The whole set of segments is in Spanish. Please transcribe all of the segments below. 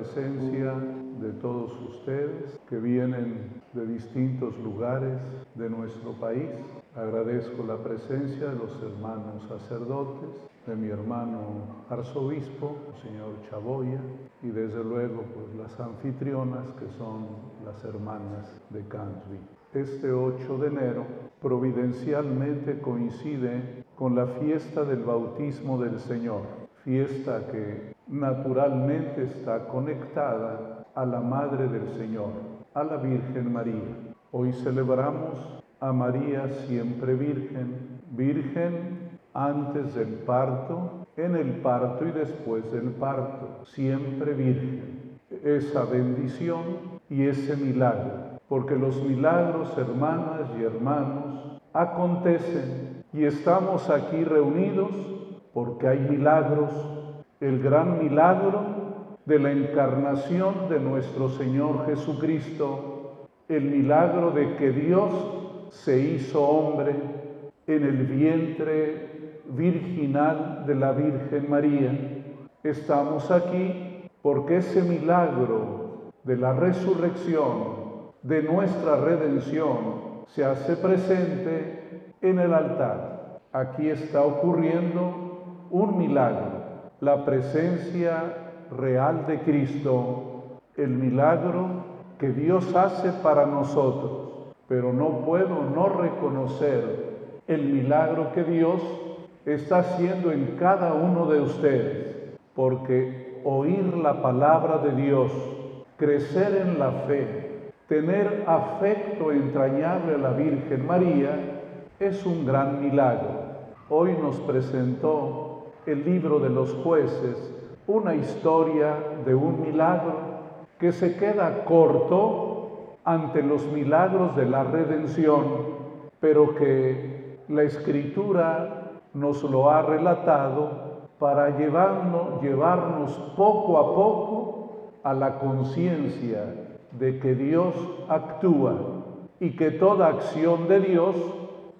presencia de todos ustedes que vienen de distintos lugares de nuestro país. Agradezco la presencia de los hermanos sacerdotes, de mi hermano arzobispo, señor Chaboya, y desde luego pues las anfitrionas que son las hermanas de Cansby. Este 8 de enero providencialmente coincide con la fiesta del bautismo del Señor, fiesta que naturalmente está conectada a la Madre del Señor, a la Virgen María. Hoy celebramos a María siempre Virgen, Virgen antes del parto, en el parto y después del parto, siempre Virgen. Esa bendición y ese milagro, porque los milagros, hermanas y hermanos, acontecen y estamos aquí reunidos porque hay milagros el gran milagro de la encarnación de nuestro Señor Jesucristo, el milagro de que Dios se hizo hombre en el vientre virginal de la Virgen María. Estamos aquí porque ese milagro de la resurrección, de nuestra redención, se hace presente en el altar. Aquí está ocurriendo un milagro la presencia real de Cristo, el milagro que Dios hace para nosotros. Pero no puedo no reconocer el milagro que Dios está haciendo en cada uno de ustedes, porque oír la palabra de Dios, crecer en la fe, tener afecto entrañable a la Virgen María, es un gran milagro. Hoy nos presentó el libro de los jueces, una historia de un milagro que se queda corto ante los milagros de la redención, pero que la escritura nos lo ha relatado para llevarnos, llevarnos poco a poco a la conciencia de que Dios actúa y que toda acción de Dios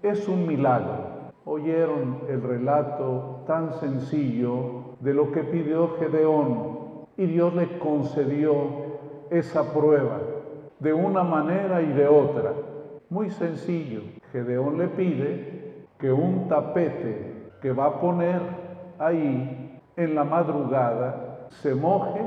es un milagro. Oyeron el relato tan sencillo de lo que pidió Gedeón y Dios le concedió esa prueba de una manera y de otra. Muy sencillo. Gedeón le pide que un tapete que va a poner ahí en la madrugada se moje,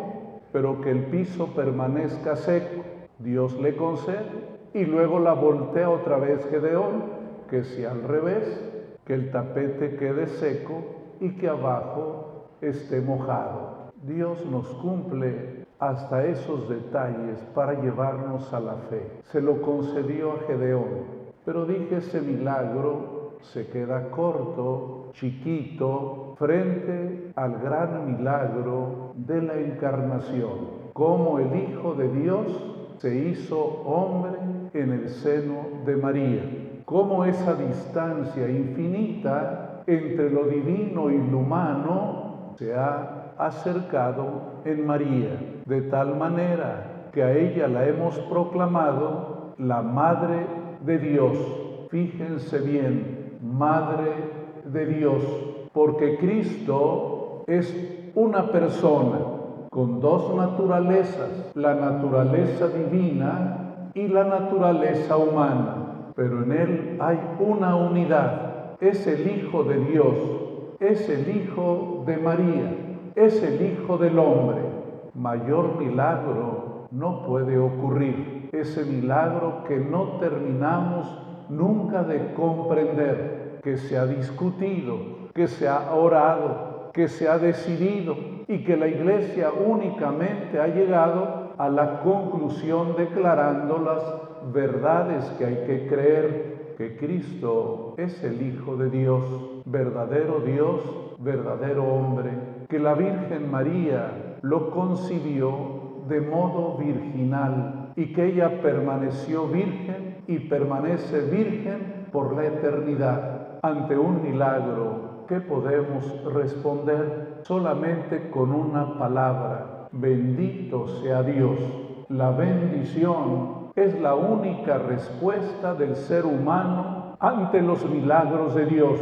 pero que el piso permanezca seco. Dios le concede y luego la voltea otra vez Gedeón, que si al revés, que el tapete quede seco y que abajo esté mojado. Dios nos cumple hasta esos detalles para llevarnos a la fe. Se lo concedió a Gedeón, pero dije ese milagro se queda corto, chiquito, frente al gran milagro de la encarnación, como el Hijo de Dios se hizo hombre en el seno de María cómo esa distancia infinita entre lo divino y lo humano se ha acercado en María, de tal manera que a ella la hemos proclamado la Madre de Dios. Fíjense bien, Madre de Dios, porque Cristo es una persona con dos naturalezas, la naturaleza divina y la naturaleza humana pero en Él hay una unidad. Es el Hijo de Dios, es el Hijo de María, es el Hijo del hombre. Mayor milagro no puede ocurrir. Ese milagro que no terminamos nunca de comprender, que se ha discutido, que se ha orado, que se ha decidido y que la iglesia únicamente ha llegado a la conclusión declarándolas verdades que hay que creer que Cristo es el Hijo de Dios, verdadero Dios, verdadero hombre, que la Virgen María lo concibió de modo virginal y que ella permaneció virgen y permanece virgen por la eternidad. Ante un milagro, ¿qué podemos responder? Solamente con una palabra, bendito sea Dios. La bendición es la única respuesta del ser humano ante los milagros de Dios.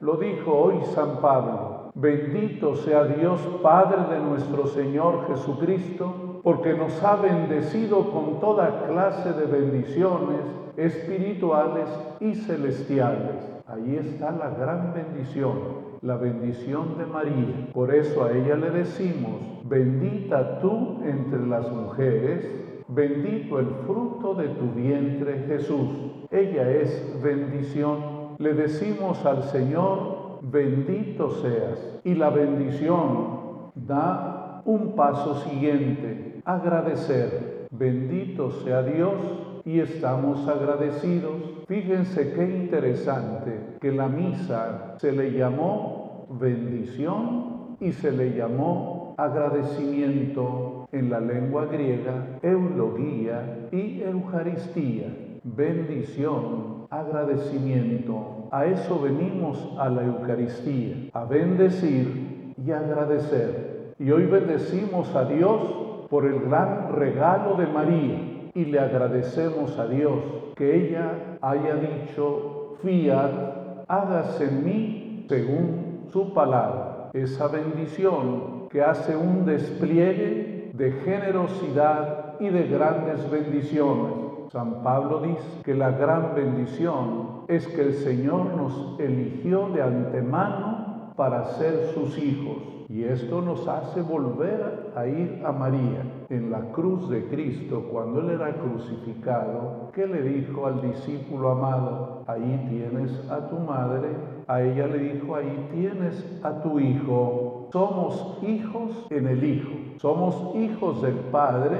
Lo dijo hoy San Pablo. Bendito sea Dios Padre de nuestro Señor Jesucristo, porque nos ha bendecido con toda clase de bendiciones espirituales y celestiales. Ahí está la gran bendición, la bendición de María. Por eso a ella le decimos, bendita tú entre las mujeres, bendito el fruto de tu vientre Jesús. Ella es bendición. Le decimos al Señor, bendito seas. Y la bendición da un paso siguiente, agradecer. Bendito sea Dios y estamos agradecidos. Fíjense qué interesante que la misa se le llamó bendición y se le llamó agradecimiento en la lengua griega, eulogía y eucaristía. Bendición, agradecimiento. A eso venimos a la Eucaristía, a bendecir y agradecer. Y hoy bendecimos a Dios por el gran regalo de María y le agradecemos a Dios que ella haya dicho, fiat, hágase en mí según su palabra. Esa bendición que hace un despliegue de generosidad y de grandes bendiciones. San Pablo dice que la gran bendición es que el Señor nos eligió de antemano para ser sus hijos. Y esto nos hace volver a ir a María en la cruz de Cristo cuando Él era crucificado. ¿Qué le dijo al discípulo amado? Ahí tienes a tu madre. A ella le dijo, ahí tienes a tu hijo. Somos hijos en el Hijo. Somos hijos del Padre,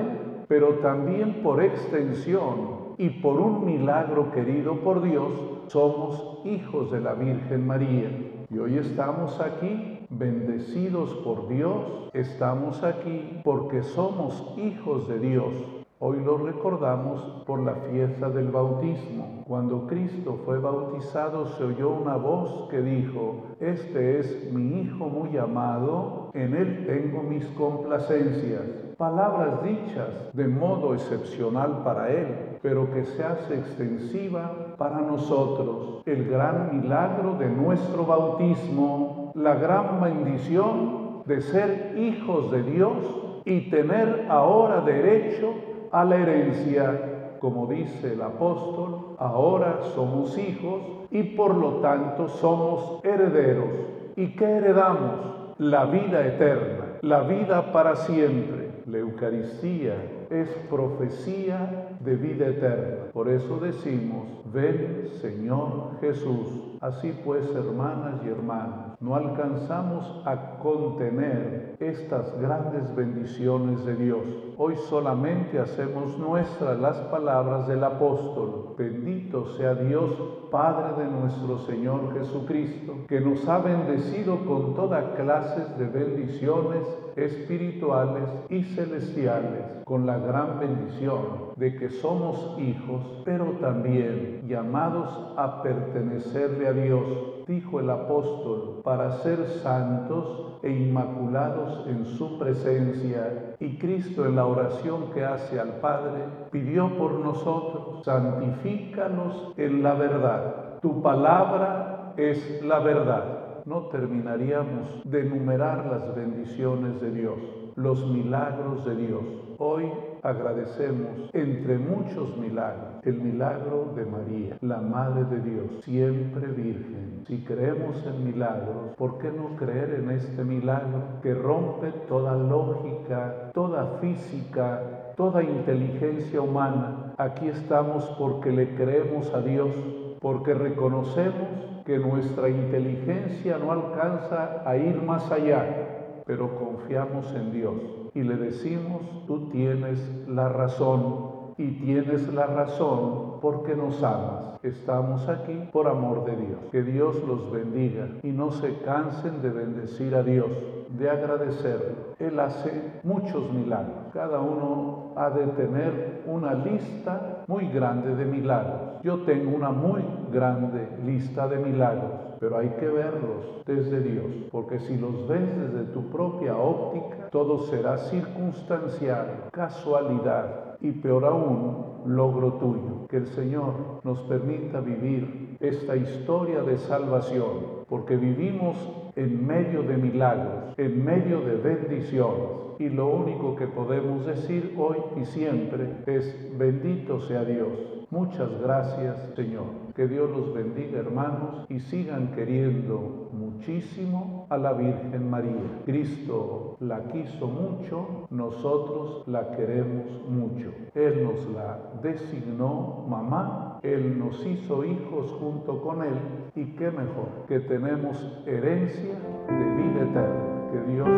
pero también por extensión y por un milagro querido por Dios, somos hijos de la Virgen María. Y hoy estamos aquí bendecidos por Dios, estamos aquí porque somos hijos de Dios. Hoy lo recordamos por la fiesta del bautismo. Cuando Cristo fue bautizado se oyó una voz que dijo, Este es mi Hijo muy amado, en él tengo mis complacencias. Palabras dichas de modo excepcional para él, pero que se hace extensiva para nosotros. El gran milagro de nuestro bautismo, la gran bendición de ser hijos de Dios y tener ahora derecho a la herencia, como dice el apóstol, ahora somos hijos y por lo tanto somos herederos. ¿Y qué heredamos? La vida eterna, la vida para siempre. La Eucaristía es profecía de vida eterna. Por eso decimos, ven Señor Jesús. Así pues, hermanas y hermanos, no alcanzamos a contener estas grandes bendiciones de Dios. Hoy solamente hacemos nuestras las palabras del apóstol. Bendito sea Dios, Padre de nuestro Señor Jesucristo, que nos ha bendecido con toda clase de bendiciones espirituales y celestiales, con la gran bendición de que somos hijos, pero también llamados a pertenecerle a Dios, dijo el apóstol, para ser santos e inmaculados en su presencia. Y Cristo en la oración que hace al Padre pidió por nosotros, santifícanos en la verdad. Tu palabra es la verdad no terminaríamos de enumerar las bendiciones de Dios, los milagros de Dios. Hoy agradecemos entre muchos milagros el milagro de María, la Madre de Dios, siempre virgen. Si creemos en milagros, ¿por qué no creer en este milagro que rompe toda lógica, toda física, toda inteligencia humana? Aquí estamos porque le creemos a Dios, porque reconocemos que nuestra inteligencia no alcanza a ir más allá, pero confiamos en Dios y le decimos, tú tienes la razón y tienes la razón porque nos amas. Estamos aquí por amor de Dios. Que Dios los bendiga y no se cansen de bendecir a Dios, de agradecerlo. Él hace muchos milagros. Cada uno ha de tener una lista muy grande de milagros. Yo tengo una muy grande lista de milagros, pero hay que verlos desde Dios, porque si los ves desde tu propia óptica, todo será circunstancial, casualidad y peor aún, logro tuyo. Que el Señor nos permita vivir esta historia de salvación, porque vivimos en medio de milagros, en medio de bendiciones y lo único que podemos decir hoy y siempre es bendito sea Dios. Muchas gracias Señor. Que Dios los bendiga hermanos y sigan queriendo muchísimo a la Virgen María. Cristo la quiso mucho, nosotros la queremos mucho. Él nos la designó mamá, Él nos hizo hijos junto con Él y qué mejor que tenemos herencia de vida eterna. Que Dios